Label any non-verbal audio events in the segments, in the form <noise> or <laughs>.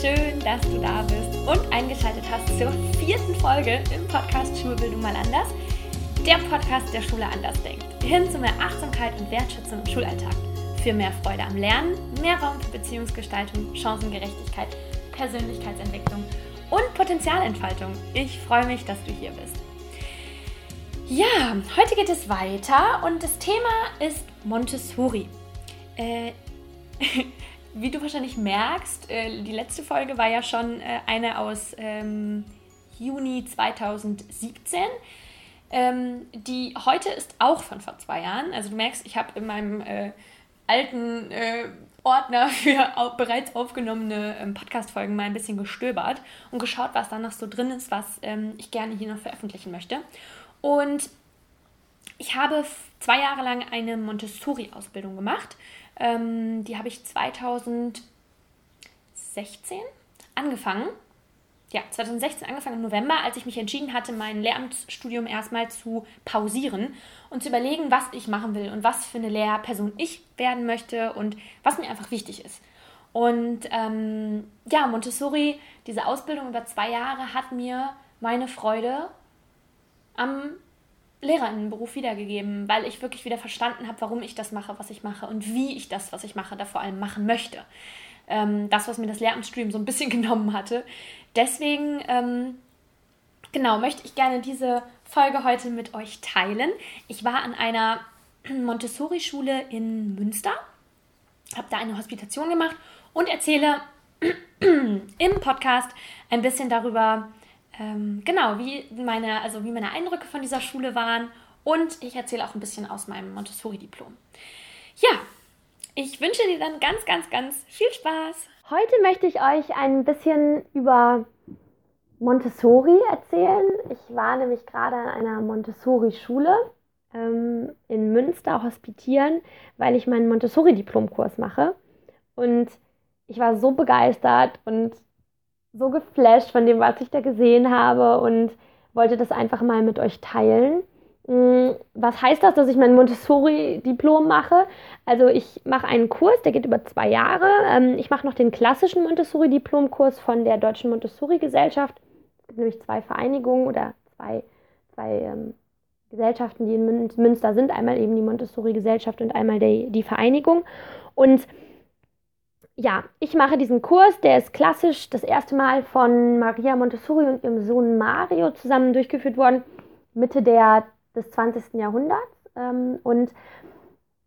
schön, dass du da bist und eingeschaltet hast zur vierten Folge im Podcast Schulbildung mal anders. Der Podcast, der Schule anders denkt. Hin zu mehr Achtsamkeit und Wertschätzung im Schulalltag. Für mehr Freude am Lernen, mehr Raum für Beziehungsgestaltung, Chancengerechtigkeit, Persönlichkeitsentwicklung und Potenzialentfaltung. Ich freue mich, dass du hier bist. Ja, heute geht es weiter und das Thema ist Montessori. Äh, <laughs> wie du wahrscheinlich merkst, äh, die letzte Folge war ja schon äh, eine aus ähm, Juni 2017. Ähm, die heute ist auch von vor zwei Jahren. Also du merkst, ich habe in meinem äh, alten äh, Ordner für au bereits aufgenommene ähm, Podcast-Folgen mal ein bisschen gestöbert und geschaut, was da noch so drin ist, was ähm, ich gerne hier noch veröffentlichen möchte. Und ich habe zwei Jahre lang eine Montessori-Ausbildung gemacht. Ähm, die habe ich 2016 angefangen. Ja, 2016 angefangen im November, als ich mich entschieden hatte, mein Lehramtsstudium erstmal zu pausieren und zu überlegen, was ich machen will und was für eine Lehrperson ich werden möchte und was mir einfach wichtig ist. Und ähm, ja, Montessori, diese Ausbildung über zwei Jahre hat mir meine Freude am Lehrerinnenberuf wiedergegeben, weil ich wirklich wieder verstanden habe, warum ich das mache, was ich mache und wie ich das, was ich mache, da vor allem machen möchte. Ähm, das, was mir das Lehramtsstudium so ein bisschen <laughs> genommen hatte. Deswegen, ähm, genau, möchte ich gerne diese Folge heute mit euch teilen. Ich war an einer <clears throat> Montessori-Schule in Münster, habe da eine Hospitation gemacht und erzähle <clears throat> im Podcast ein bisschen darüber, ähm, genau, wie meine, also wie meine Eindrücke von dieser Schule waren und ich erzähle auch ein bisschen aus meinem Montessori-Diplom. Ja, ich wünsche dir dann ganz, ganz, ganz viel Spaß. Heute möchte ich euch ein bisschen über Montessori erzählen. Ich war nämlich gerade an einer Montessori-Schule ähm, in Münster hospitieren, weil ich meinen Montessori-Diplomkurs mache. Und ich war so begeistert und so geflasht von dem, was ich da gesehen habe und wollte das einfach mal mit euch teilen. Mm, was heißt das, dass ich mein Montessori-Diplom mache? Also ich mache einen Kurs, der geht über zwei Jahre. Ähm, ich mache noch den klassischen Montessori-Diplomkurs von der Deutschen Montessori-Gesellschaft. Es gibt nämlich zwei Vereinigungen oder zwei, zwei ähm, Gesellschaften, die in Münster sind. Einmal eben die Montessori-Gesellschaft und einmal die, die Vereinigung. Und ja, ich mache diesen Kurs, der ist klassisch das erste Mal von Maria Montessori und ihrem Sohn Mario zusammen durchgeführt worden, Mitte der, des 20. Jahrhunderts. Ähm, und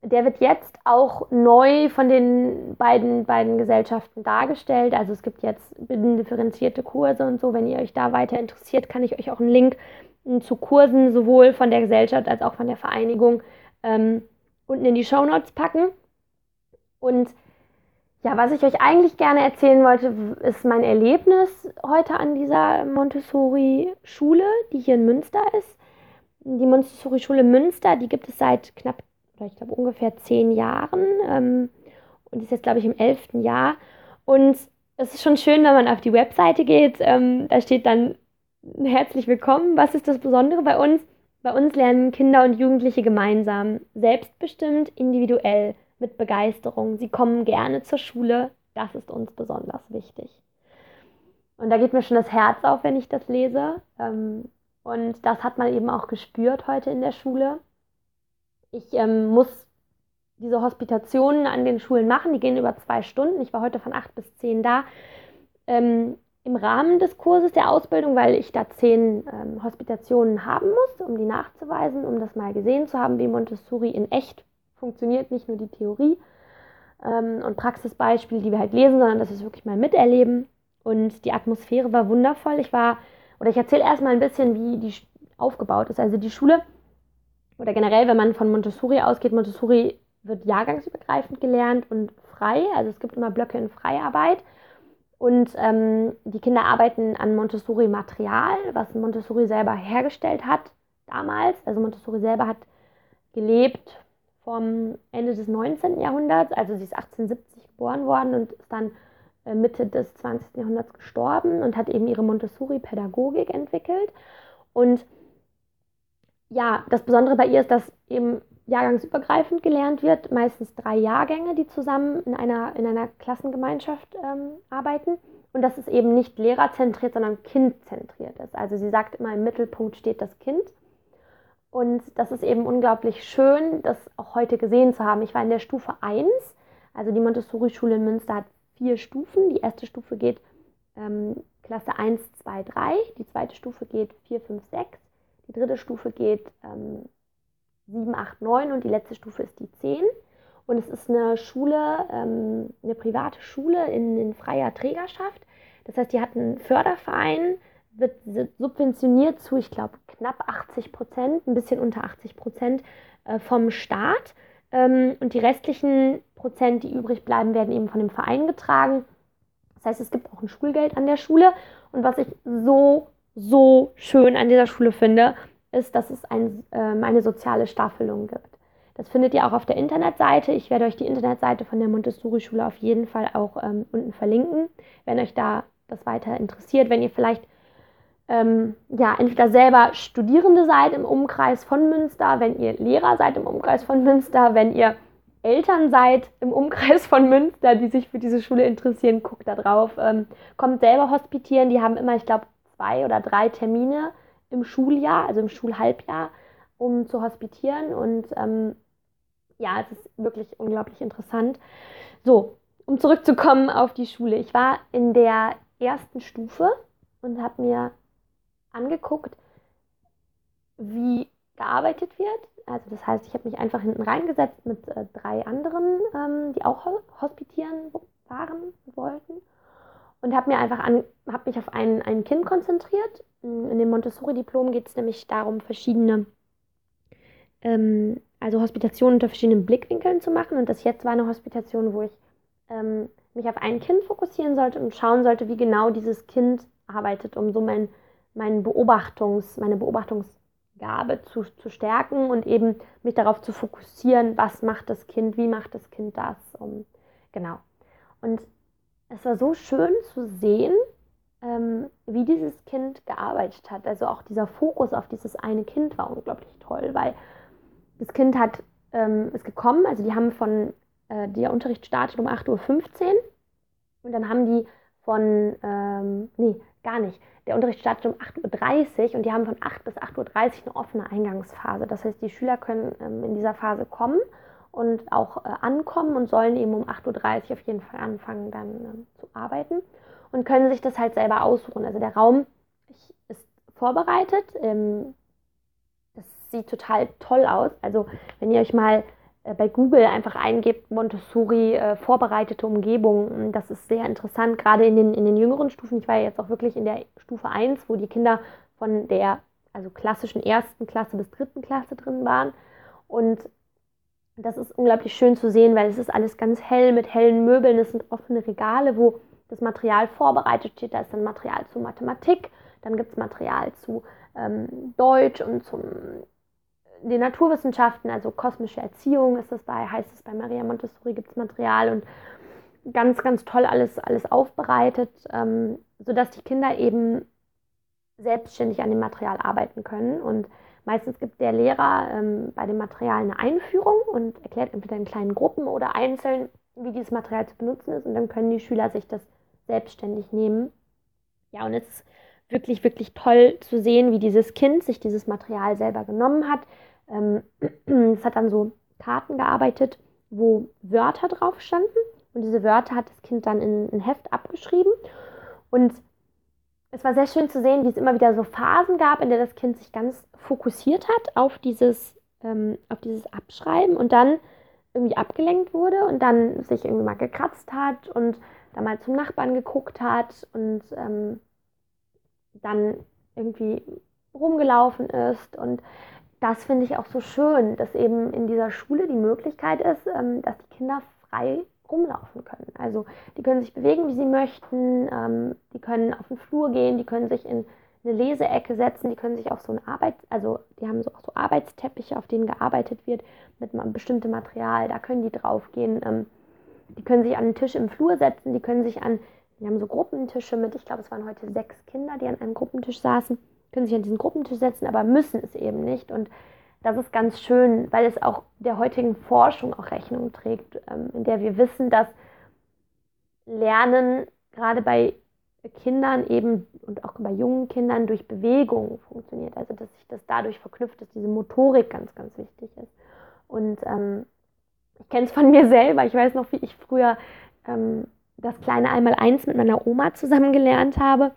der wird jetzt auch neu von den beiden, beiden Gesellschaften dargestellt. Also es gibt jetzt differenzierte Kurse und so. Wenn ihr euch da weiter interessiert, kann ich euch auch einen Link zu Kursen sowohl von der Gesellschaft als auch von der Vereinigung ähm, unten in die Show Notes packen. Und ja, was ich euch eigentlich gerne erzählen wollte, ist mein Erlebnis heute an dieser Montessori-Schule, die hier in Münster ist. Die Montessori-Schule Münster, die gibt es seit knapp, ich glaube ungefähr zehn Jahren ähm, und ist jetzt, glaube ich, im elften Jahr. Und es ist schon schön, wenn man auf die Webseite geht. Ähm, da steht dann herzlich willkommen. Was ist das Besondere bei uns? Bei uns lernen Kinder und Jugendliche gemeinsam, selbstbestimmt, individuell mit Begeisterung. Sie kommen gerne zur Schule. Das ist uns besonders wichtig. Und da geht mir schon das Herz auf, wenn ich das lese. Ähm, und das hat man eben auch gespürt heute in der Schule. Ich ähm, muss diese Hospitationen an den Schulen machen. Die gehen über zwei Stunden. Ich war heute von acht bis zehn da. Ähm, Im Rahmen des Kurses der Ausbildung, weil ich da zehn ähm, Hospitationen haben muss, um die nachzuweisen, um das mal gesehen zu haben, wie Montessori in echt funktioniert, nicht nur die Theorie ähm, und Praxisbeispiele, die wir halt lesen, sondern dass wir es wirklich mal miterleben. Und die Atmosphäre war wundervoll. Ich war, oder ich erzähle erstmal ein bisschen, wie die aufgebaut ist. Also die Schule, oder generell, wenn man von Montessori ausgeht, Montessori wird jahrgangsübergreifend gelernt und frei. Also es gibt immer Blöcke in Freiarbeit. Und ähm, die Kinder arbeiten an Montessori-Material, was Montessori selber hergestellt hat damals. Also Montessori selber hat gelebt vom Ende des 19. Jahrhunderts. Also sie ist 1870 geboren worden und ist dann äh, Mitte des 20. Jahrhunderts gestorben und hat eben ihre Montessori-Pädagogik entwickelt. Und ja, das Besondere bei ihr ist, dass eben jahrgangsübergreifend gelernt wird, meistens drei Jahrgänge, die zusammen in einer, in einer Klassengemeinschaft ähm, arbeiten. und dass es eben nicht lehrerzentriert, sondern kindzentriert ist. Also sie sagt immer, im Mittelpunkt steht das Kind. Und das ist eben unglaublich schön, das auch heute gesehen zu haben. Ich war in der Stufe 1, also die Montessori-Schule in Münster hat vier Stufen. Die erste Stufe geht ähm, Klasse 1, 2, 3, die zweite Stufe geht 4, 5, 6, die dritte Stufe geht ähm, 7, 8, 9 und die letzte Stufe ist die 10. Und es ist eine Schule, ähm, eine private Schule in, in freier Trägerschaft. Das heißt, die hat einen Förderverein, wird subventioniert zu, ich glaube, knapp 80 Prozent, ein bisschen unter 80 Prozent äh, vom Staat. Ähm, und die restlichen Prozent, die übrig bleiben, werden eben von dem Verein getragen. Das heißt, es gibt auch ein Schulgeld an der Schule. Und was ich so, so schön an dieser Schule finde, ist, dass es ein, äh, eine soziale Staffelung gibt. Das findet ihr auch auf der Internetseite. Ich werde euch die Internetseite von der Montessori-Schule auf jeden Fall auch ähm, unten verlinken, wenn euch da das weiter interessiert. Wenn ihr vielleicht ähm, ja, entweder selber Studierende seid im Umkreis von Münster, wenn ihr Lehrer seid im Umkreis von Münster, wenn ihr Eltern seid im Umkreis von Münster, die sich für diese Schule interessieren, guckt da drauf. Ähm, kommt selber hospitieren. Die haben immer, ich glaube, zwei oder drei Termine im Schuljahr, also im Schulhalbjahr, um zu hospitieren. Und ähm, ja, es ist wirklich unglaublich interessant. So, um zurückzukommen auf die Schule. Ich war in der ersten Stufe und habe mir angeguckt, wie gearbeitet wird. Also das heißt, ich habe mich einfach hinten reingesetzt mit äh, drei anderen, ähm, die auch hospitieren waren, wollten. Und habe mir einfach an, habe mich auf ein, ein Kind konzentriert. In dem Montessori-Diplom geht es nämlich darum, verschiedene, ähm, also Hospitationen unter verschiedenen Blickwinkeln zu machen. Und das jetzt war eine Hospitation, wo ich ähm, mich auf ein Kind fokussieren sollte und schauen sollte, wie genau dieses Kind arbeitet, um so mein, mein Beobachtungs, meine Beobachtungsgabe zu, zu stärken und eben mich darauf zu fokussieren, was macht das Kind, wie macht das Kind das. Um, genau. Und es war so schön zu sehen, ähm, wie dieses Kind gearbeitet hat. Also auch dieser Fokus auf dieses eine Kind war unglaublich toll, weil das Kind hat, ähm, ist gekommen, also die haben von, äh, der Unterricht startet um 8.15 Uhr und dann haben die von, ähm, nee, gar nicht. Der Unterricht startet um 8.30 Uhr und die haben von 8 bis 8.30 Uhr eine offene Eingangsphase. Das heißt, die Schüler können ähm, in dieser Phase kommen und auch äh, ankommen und sollen eben um 8.30 Uhr auf jeden Fall anfangen, dann äh, zu arbeiten und können sich das halt selber aussuchen. Also der Raum ist vorbereitet. Ähm, das sieht total toll aus. Also wenn ihr euch mal bei Google einfach eingebt, Montessori, äh, vorbereitete Umgebung. Das ist sehr interessant, gerade in den, in den jüngeren Stufen. Ich war ja jetzt auch wirklich in der Stufe 1, wo die Kinder von der also klassischen ersten Klasse bis dritten Klasse drin waren. Und das ist unglaublich schön zu sehen, weil es ist alles ganz hell mit hellen Möbeln. Es sind offene Regale, wo das Material vorbereitet steht. Da ist dann Material zu Mathematik, dann gibt es Material zu ähm, Deutsch und zum den Naturwissenschaften, also kosmische Erziehung ist das bei, heißt es bei Maria Montessori, gibt es Material und ganz, ganz toll alles, alles aufbereitet, ähm, sodass die Kinder eben selbstständig an dem Material arbeiten können. Und meistens gibt der Lehrer ähm, bei dem Material eine Einführung und erklärt entweder in kleinen Gruppen oder einzeln, wie dieses Material zu benutzen ist. Und dann können die Schüler sich das selbstständig nehmen. Ja, und es ist wirklich, wirklich toll zu sehen, wie dieses Kind sich dieses Material selber genommen hat, ähm, <clears throat> es hat dann so Karten gearbeitet, wo Wörter drauf standen. Und diese Wörter hat das Kind dann in ein Heft abgeschrieben. Und es war sehr schön zu sehen, wie es immer wieder so Phasen gab, in der das Kind sich ganz fokussiert hat auf dieses, ähm, auf dieses Abschreiben und dann irgendwie abgelenkt wurde und dann sich irgendwie mal gekratzt hat und dann mal zum Nachbarn geguckt hat und ähm, dann irgendwie rumgelaufen ist. Und das finde ich auch so schön, dass eben in dieser Schule die Möglichkeit ist, ähm, dass die Kinder frei rumlaufen können. Also die können sich bewegen, wie sie möchten, ähm, die können auf den Flur gehen, die können sich in eine Leseecke setzen, die können sich auf so ein Arbeit, also die haben so auch so Arbeitsteppiche, auf denen gearbeitet wird mit bestimmten Material, da können die draufgehen. Ähm, die können sich an den Tisch im Flur setzen, die können sich an, die haben so Gruppentische mit, ich glaube, es waren heute sechs Kinder, die an einem Gruppentisch saßen können sich an diesen Gruppentisch setzen, aber müssen es eben nicht. Und das ist ganz schön, weil es auch der heutigen Forschung auch Rechnung trägt, ähm, in der wir wissen, dass Lernen gerade bei Kindern eben und auch bei jungen Kindern durch Bewegung funktioniert. Also dass sich das dadurch verknüpft, dass diese Motorik ganz, ganz wichtig ist. Und ähm, ich kenne es von mir selber. Ich weiß noch, wie ich früher ähm, das kleine Einmaleins mit meiner Oma zusammen gelernt habe.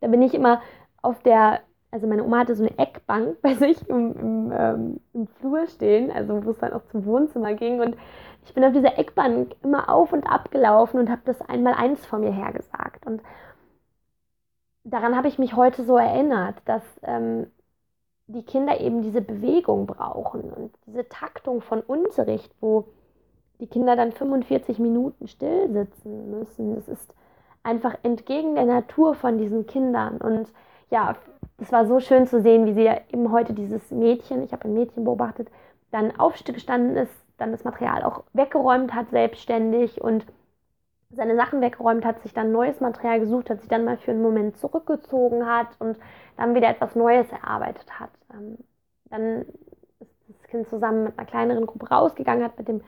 Da bin ich immer auf der, also meine Oma hatte so eine Eckbank <laughs> bei sich im, im, ähm, im Flur stehen, also wo es dann auch zum Wohnzimmer ging. Und ich bin auf dieser Eckbank immer auf und ab gelaufen und habe das Einmaleins vor mir hergesagt. Und daran habe ich mich heute so erinnert, dass ähm, die Kinder eben diese Bewegung brauchen und diese Taktung von Unterricht, wo die Kinder dann 45 Minuten still sitzen müssen. Das ist einfach entgegen der Natur von diesen Kindern. Und ja, es war so schön zu sehen, wie sie eben heute dieses Mädchen, ich habe ein Mädchen beobachtet, dann aufgestanden ist, dann das Material auch weggeräumt hat, selbstständig und seine Sachen weggeräumt hat, sich dann neues Material gesucht hat, sich dann mal für einen Moment zurückgezogen hat und dann wieder etwas Neues erarbeitet hat. Ähm, dann ist das Kind zusammen mit einer kleineren Gruppe rausgegangen, hat mit dem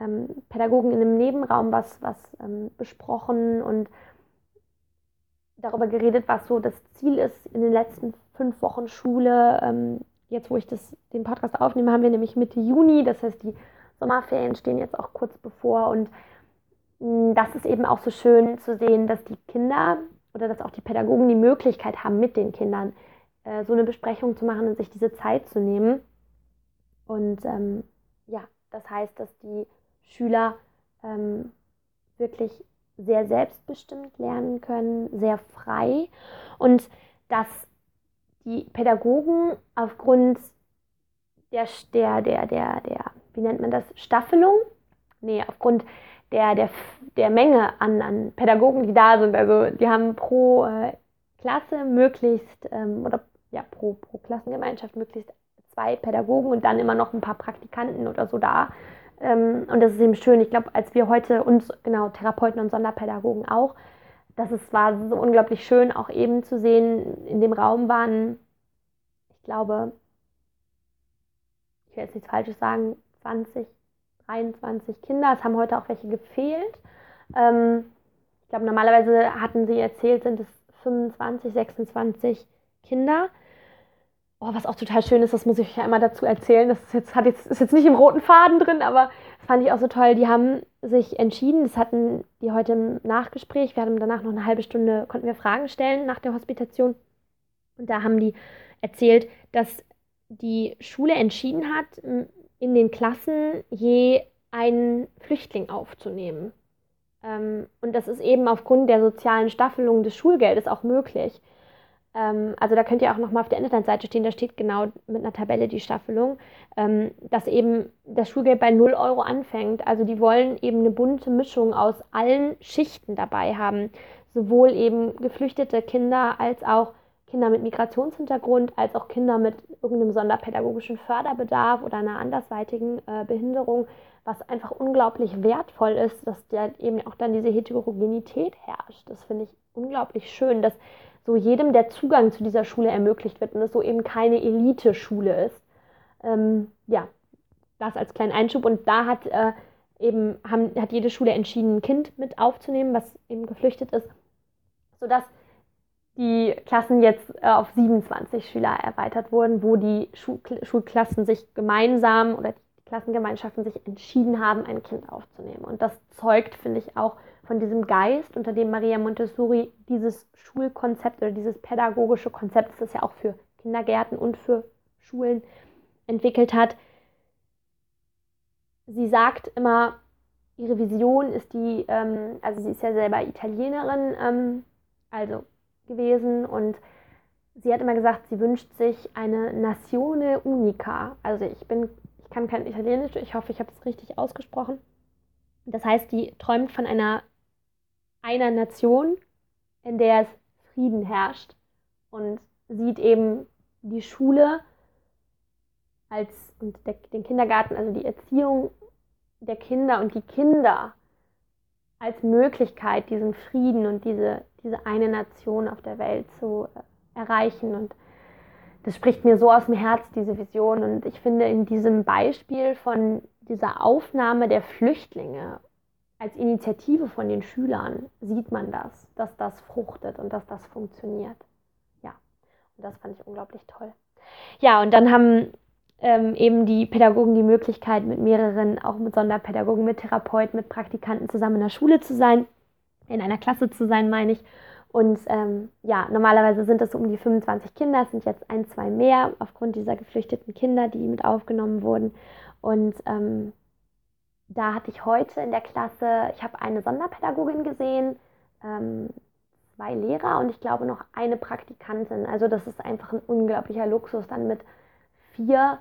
ähm, Pädagogen in einem Nebenraum was, was ähm, besprochen und darüber geredet, was so das Ziel ist in den letzten fünf Wochen Schule. Ähm, jetzt, wo ich das, den Podcast aufnehme, haben wir nämlich Mitte Juni, das heißt, die Sommerferien stehen jetzt auch kurz bevor und mh, das ist eben auch so schön zu sehen, dass die Kinder oder dass auch die Pädagogen die Möglichkeit haben, mit den Kindern äh, so eine Besprechung zu machen und sich diese Zeit zu nehmen. Und ähm, ja, das heißt, dass die Schüler ähm, wirklich sehr selbstbestimmt lernen können, sehr frei und dass die Pädagogen aufgrund der, der, der, der, der, wie nennt man das, Staffelung? Nee, aufgrund der, der, der Menge an, an Pädagogen, die da sind. Also die haben pro äh, Klasse möglichst, ähm, oder ja, pro, pro Klassengemeinschaft möglichst zwei Pädagogen und dann immer noch ein paar Praktikanten oder so da. Ähm, und das ist eben schön. Ich glaube, als wir heute uns, genau, Therapeuten und Sonderpädagogen auch, das ist, war so unglaublich schön, auch eben zu sehen, in dem Raum waren, ich glaube, ich will jetzt nichts Falsches sagen, 20, 23 Kinder. Es haben heute auch welche gefehlt. Ähm, ich glaube, normalerweise hatten sie erzählt, sind es 25, 26 Kinder. Oh, was auch total schön ist, das muss ich euch ja einmal dazu erzählen. Das ist jetzt, hat jetzt, ist jetzt nicht im roten Faden drin, aber das fand ich auch so toll. Die haben sich entschieden, das hatten die heute im Nachgespräch. Wir hatten danach noch eine halbe Stunde, konnten wir Fragen stellen nach der Hospitation. Und da haben die erzählt, dass die Schule entschieden hat, in den Klassen je einen Flüchtling aufzunehmen. Ähm, und das ist eben aufgrund der sozialen Staffelung des Schulgeldes auch möglich. Ähm, also da könnt ihr auch nochmal auf der Internetseite stehen, da steht genau mit einer Tabelle die Staffelung, ähm, dass eben das Schulgeld bei 0 Euro anfängt. Also die wollen eben eine bunte Mischung aus allen Schichten dabei haben. Sowohl eben geflüchtete Kinder als auch Kinder mit Migrationshintergrund, als auch Kinder mit irgendeinem sonderpädagogischen Förderbedarf oder einer andersweitigen äh, Behinderung, was einfach unglaublich wertvoll ist, dass da eben auch dann diese Heterogenität herrscht. Das finde ich unglaublich schön, dass so jedem der Zugang zu dieser Schule ermöglicht wird und es so eben keine Elite-Schule ist. Ähm, ja, das als kleinen Einschub. Und da hat äh, eben haben, hat jede Schule entschieden, ein Kind mit aufzunehmen, was eben geflüchtet ist, sodass die Klassen jetzt äh, auf 27 Schüler erweitert wurden, wo die Schul Schulklassen sich gemeinsam oder die Klassengemeinschaften sich entschieden haben, ein Kind aufzunehmen. Und das zeugt, finde ich, auch von diesem Geist, unter dem Maria Montessori dieses Schulkonzept oder dieses pädagogische Konzept, das es ja auch für Kindergärten und für Schulen entwickelt hat. Sie sagt immer, ihre Vision ist die, ähm, also sie ist ja selber Italienerin, ähm, also gewesen und sie hat immer gesagt, sie wünscht sich eine Nazione Unica. Also ich bin, kann kein Italienisch, ich hoffe, ich habe es richtig ausgesprochen. Das heißt, die träumt von einer einer Nation, in der es Frieden herrscht und sieht eben die Schule als und der, den Kindergarten, also die Erziehung der Kinder und die Kinder als Möglichkeit, diesen Frieden und diese, diese eine Nation auf der Welt zu äh, erreichen. Und das spricht mir so aus dem Herz, diese Vision. Und ich finde in diesem Beispiel von dieser Aufnahme der Flüchtlinge als Initiative von den Schülern sieht man das, dass das fruchtet und dass das funktioniert. Ja, und das fand ich unglaublich toll. Ja, und dann haben ähm, eben die Pädagogen die Möglichkeit, mit mehreren, auch mit Sonderpädagogen, mit Therapeuten, mit Praktikanten zusammen in der Schule zu sein, in einer Klasse zu sein, meine ich. Und ähm, ja, normalerweise sind so um die 25 Kinder, es sind jetzt ein, zwei mehr aufgrund dieser geflüchteten Kinder, die mit aufgenommen wurden. Und ähm, da hatte ich heute in der Klasse, ich habe eine Sonderpädagogin gesehen, ähm, zwei Lehrer und ich glaube noch eine Praktikantin. Also das ist einfach ein unglaublicher Luxus, dann mit vier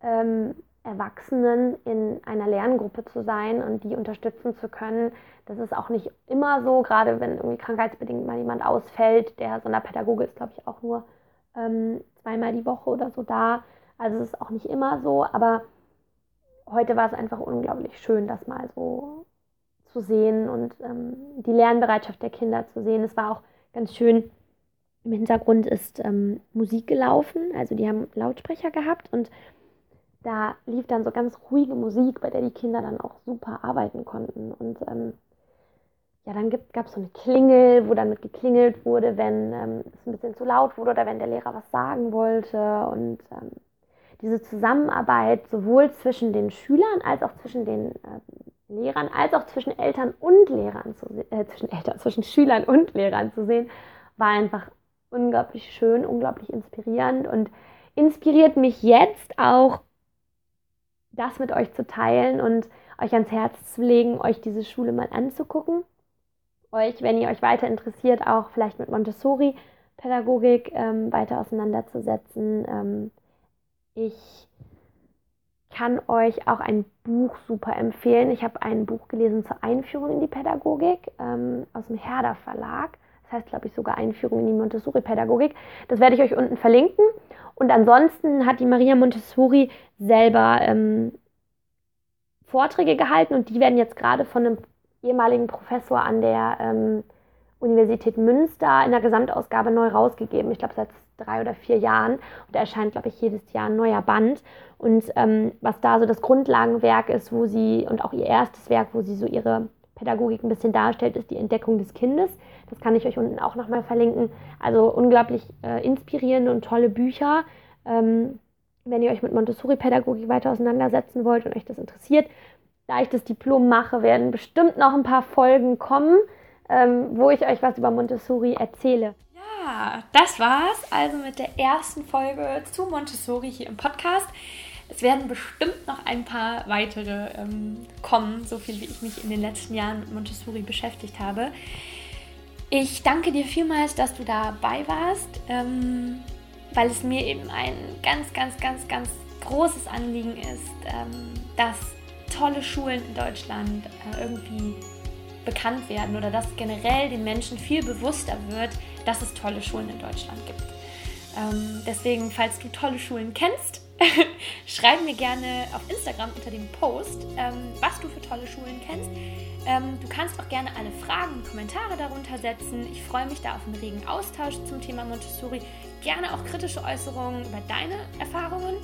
ähm, Erwachsenen in einer Lerngruppe zu sein und die unterstützen zu können. Das ist auch nicht immer so, gerade wenn irgendwie krankheitsbedingt mal jemand ausfällt. Der Sonderpädagoge ist, glaube ich, auch nur ähm, zweimal die Woche oder so da. Also es ist auch nicht immer so, aber heute war es einfach unglaublich schön, das mal so zu sehen und ähm, die Lernbereitschaft der Kinder zu sehen. Es war auch ganz schön, im Hintergrund ist ähm, Musik gelaufen, also die haben Lautsprecher gehabt und da lief dann so ganz ruhige Musik, bei der die Kinder dann auch super arbeiten konnten. Und ähm, ja, dann gab es so eine Klingel, wo dann mit geklingelt wurde, wenn ähm, es ein bisschen zu laut wurde oder wenn der Lehrer was sagen wollte. Und ähm, diese Zusammenarbeit sowohl zwischen den Schülern als auch zwischen den äh, Lehrern, als auch zwischen Eltern und Lehrern zu äh, zwischen Eltern, <laughs> zwischen Schülern und Lehrern zu sehen, war einfach unglaublich schön, unglaublich inspirierend und inspiriert mich jetzt auch, das mit euch zu teilen und euch ans Herz zu legen, euch diese Schule mal anzugucken. Euch, wenn ihr euch weiter interessiert, auch vielleicht mit Montessori-Pädagogik ähm, weiter auseinanderzusetzen. Ähm, ich kann euch auch ein Buch super empfehlen. Ich habe ein Buch gelesen zur Einführung in die Pädagogik ähm, aus dem Herder Verlag. Das heißt, glaube ich, sogar Einführung in die Montessori-Pädagogik. Das werde ich euch unten verlinken. Und ansonsten hat die Maria Montessori selber ähm, Vorträge gehalten und die werden jetzt gerade von einem ehemaligen Professor an der ähm, Universität Münster in der Gesamtausgabe neu rausgegeben. Ich glaube, seit drei oder vier Jahren. Und da erscheint, glaube ich, jedes Jahr ein neuer Band. Und ähm, was da so das Grundlagenwerk ist, wo sie, und auch ihr erstes Werk, wo sie so ihre Pädagogik ein bisschen darstellt, ist die Entdeckung des Kindes. Das kann ich euch unten auch nochmal verlinken. Also unglaublich äh, inspirierende und tolle Bücher. Ähm, wenn ihr euch mit Montessori-Pädagogik weiter auseinandersetzen wollt und euch das interessiert, da ich das Diplom mache, werden bestimmt noch ein paar Folgen kommen, ähm, wo ich euch was über Montessori erzähle. Ja, das war's also mit der ersten Folge zu Montessori hier im Podcast. Es werden bestimmt noch ein paar weitere ähm, kommen, so viel wie ich mich in den letzten Jahren mit Montessori beschäftigt habe. Ich danke dir vielmals, dass du dabei warst, ähm, weil es mir eben ein ganz, ganz, ganz, ganz großes Anliegen ist, ähm, dass tolle Schulen in Deutschland äh, irgendwie bekannt werden oder dass generell den Menschen viel bewusster wird, dass es tolle Schulen in Deutschland gibt. Ähm, deswegen, falls du tolle Schulen kennst, <laughs> schreib mir gerne auf Instagram unter dem Post, ähm, was du für tolle Schulen kennst. Ähm, du kannst auch gerne alle Fragen und Kommentare darunter setzen. Ich freue mich da auf einen regen Austausch zum Thema Montessori. Gerne auch kritische Äußerungen über deine Erfahrungen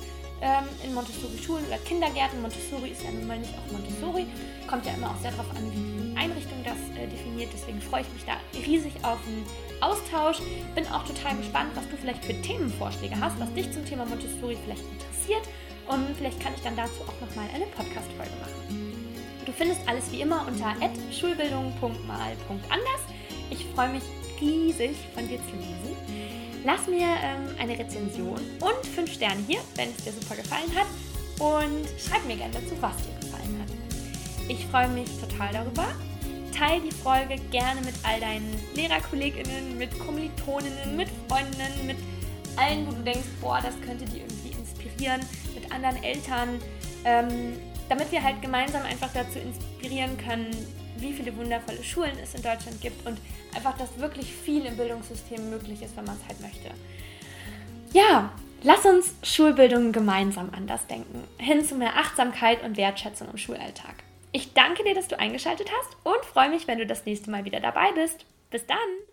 ähm, in Montessori-Schulen oder Kindergärten. Montessori ist ja nun mal nicht auch Montessori. Kommt ja immer auch sehr darauf an, wie die Einrichtung das äh, definiert. Deswegen freue ich mich da riesig auf einen Austausch. Bin auch total gespannt, was du vielleicht für Themenvorschläge hast, was dich zum Thema Montessori vielleicht interessiert. Und vielleicht kann ich dann dazu auch nochmal eine Podcast-Folge machen. Du findest alles wie immer unter schulbildung.mal.anders. Ich freue mich riesig, von dir zu lesen. Lass mir ähm, eine Rezension und 5 Sterne hier, wenn es dir super gefallen hat. Und schreib mir gerne dazu, was dir gefallen hat. Ich freue mich total darüber. Teil die Folge gerne mit all deinen LehrerkollegInnen, mit Kommilitoninnen, mit Freundinnen, mit allen, wo du denkst, boah, das könnte die irgendwie inspirieren, mit anderen Eltern, ähm, damit wir halt gemeinsam einfach dazu inspirieren können, wie viele wundervolle Schulen es in Deutschland gibt und einfach, dass wirklich viel im Bildungssystem möglich ist, wenn man es halt möchte. Ja, lass uns Schulbildung gemeinsam anders denken, hin zu mehr Achtsamkeit und Wertschätzung im Schulalltag. Ich danke dir, dass du eingeschaltet hast und freue mich, wenn du das nächste Mal wieder dabei bist. Bis dann!